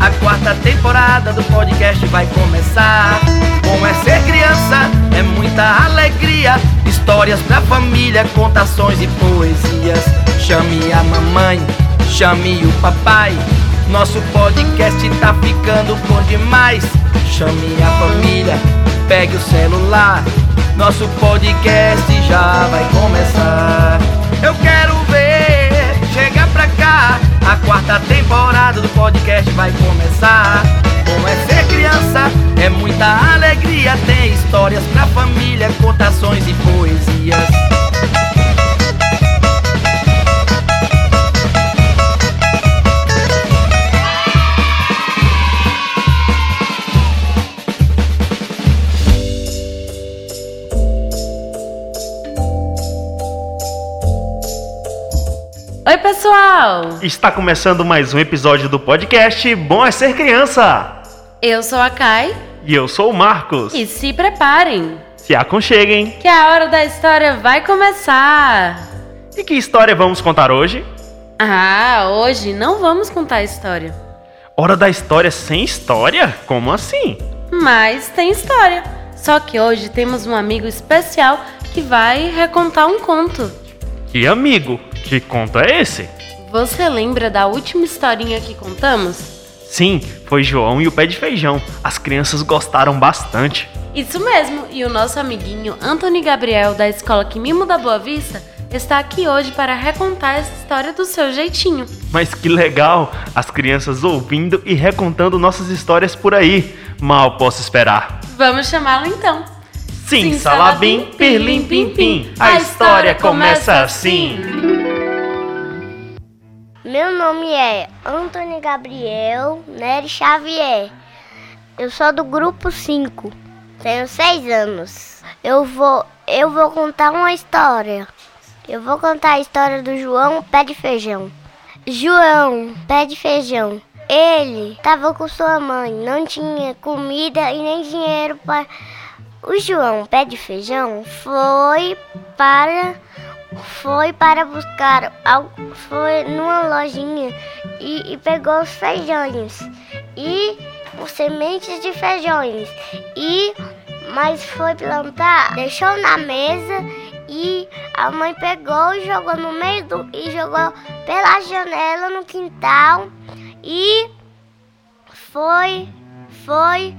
A quarta temporada do podcast vai começar. Como é ser criança, é muita alegria. Histórias pra família, contações e poesias. Chame a mamãe, chame o papai. Nosso podcast tá ficando bom demais. Chame a família, pegue o celular. Nosso podcast já vai começar. Eu quero ver, chega pra cá. A quarta temporada do podcast vai começar. Como é ser criança, é muita alegria. Tem histórias pra família, contações e poesias. Pessoal! Está começando mais um episódio do podcast Bom é Ser Criança. Eu sou a Kai E eu sou o Marcos. e se preparem, Se aconcheguem. que a hora da história vai começar! E que história vamos contar hoje? Ah, hoje não vamos contar a história, Hora da história sem história? Como assim? mas tem história. Só que hoje temos um amigo especial que vai recontar um conto. Que amigo, que conto é esse? Você lembra da última historinha que contamos? Sim, foi João e o pé de feijão. As crianças gostaram bastante. Isso mesmo, e o nosso amiguinho Anthony Gabriel da escola Quimimo da Boa Vista está aqui hoje para recontar essa história do seu jeitinho. Mas que legal! As crianças ouvindo e recontando nossas histórias por aí. Mal posso esperar. Vamos chamá-lo então. Sim, Salabim, Pirlim, Pim, Pim. A história começa assim. Meu nome é Antônio Gabriel Nery Xavier. Eu sou do grupo 5. Tenho 6 anos. Eu vou, eu vou contar uma história. Eu vou contar a história do João Pé de Feijão. João Pé de Feijão. Ele estava com sua mãe, não tinha comida e nem dinheiro para. O João Pé de Feijão foi para foi para buscar al- foi numa lojinha e, e pegou os feijões e os sementes de feijões e mas foi plantar deixou na mesa e a mãe pegou e jogou no meio do e jogou pela janela no quintal e foi foi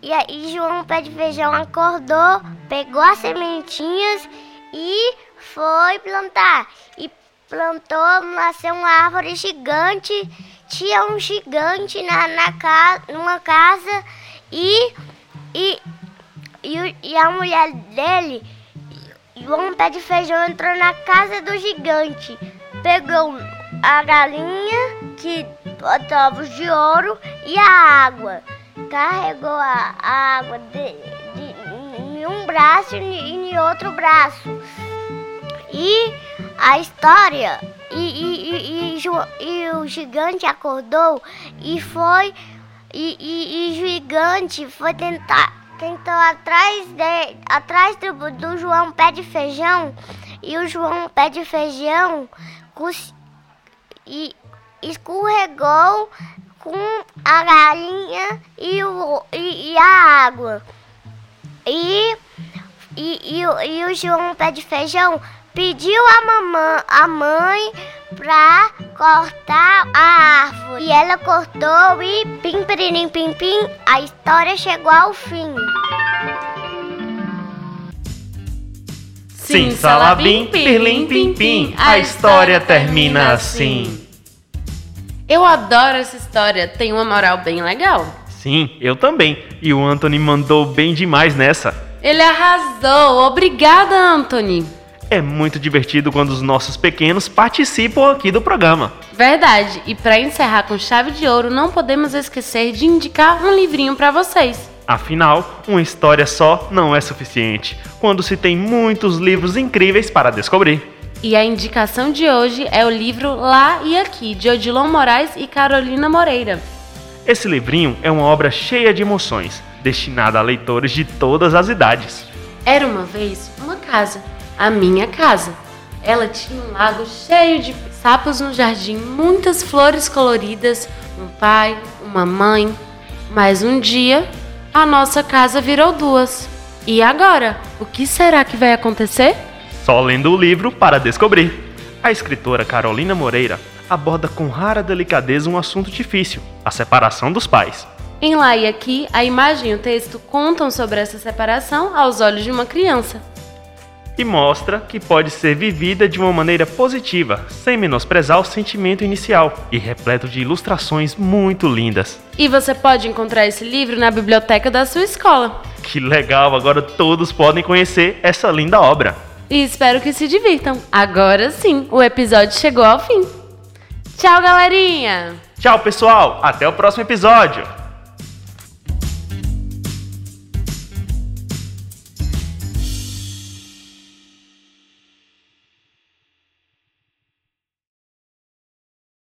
e aí João Pé de Feijão acordou, pegou as sementinhas e foi plantar. E plantou, nasceu uma árvore gigante. Tinha um gigante na, na ca, numa casa e, e, e, e a mulher dele, João Pé de Feijão, entrou na casa do gigante. Pegou a galinha que bota ovos de ouro e a água carregou a, água de, de- em um braço e em outro braço. E a história. E, e, e, e o gigante acordou e foi. E o gigante foi tentar. Tentou atrás, de, atrás do, do João Pé de Feijão. E o João Pé de Feijão cus- e escorregou com a galinha e, o, e, e a água. E, e, e, e o João Pé de Feijão pediu a mamãe, a mãe pra cortar a árvore. E ela cortou e pim, piririm, pim, pim, a história chegou ao fim. Sim, Salabim, Pirlim, Pim, Pim. A história termina assim. Eu adoro essa história, tem uma moral bem legal. Sim, eu também. E o Anthony mandou bem demais nessa. Ele arrasou, obrigada, Anthony. É muito divertido quando os nossos pequenos participam aqui do programa. Verdade, e para encerrar com chave de ouro, não podemos esquecer de indicar um livrinho para vocês. Afinal, uma história só não é suficiente quando se tem muitos livros incríveis para descobrir. E a indicação de hoje é o livro Lá e Aqui, de Odilon Moraes e Carolina Moreira. Esse livrinho é uma obra cheia de emoções, destinada a leitores de todas as idades. Era uma vez uma casa, a minha casa. Ela tinha um lago cheio de sapos no jardim, muitas flores coloridas, um pai, uma mãe. Mas um dia, a nossa casa virou duas. E agora? O que será que vai acontecer? Só lendo o livro para descobrir. A escritora Carolina Moreira aborda com rara delicadeza um assunto difícil: a separação dos pais. Em lá e aqui, a imagem e o texto contam sobre essa separação aos olhos de uma criança. E mostra que pode ser vivida de uma maneira positiva, sem menosprezar o sentimento inicial, e repleto de ilustrações muito lindas. E você pode encontrar esse livro na biblioteca da sua escola. Que legal, agora todos podem conhecer essa linda obra. E espero que se divirtam. Agora sim, o episódio chegou ao fim. Tchau, galerinha! Tchau, pessoal! Até o próximo episódio!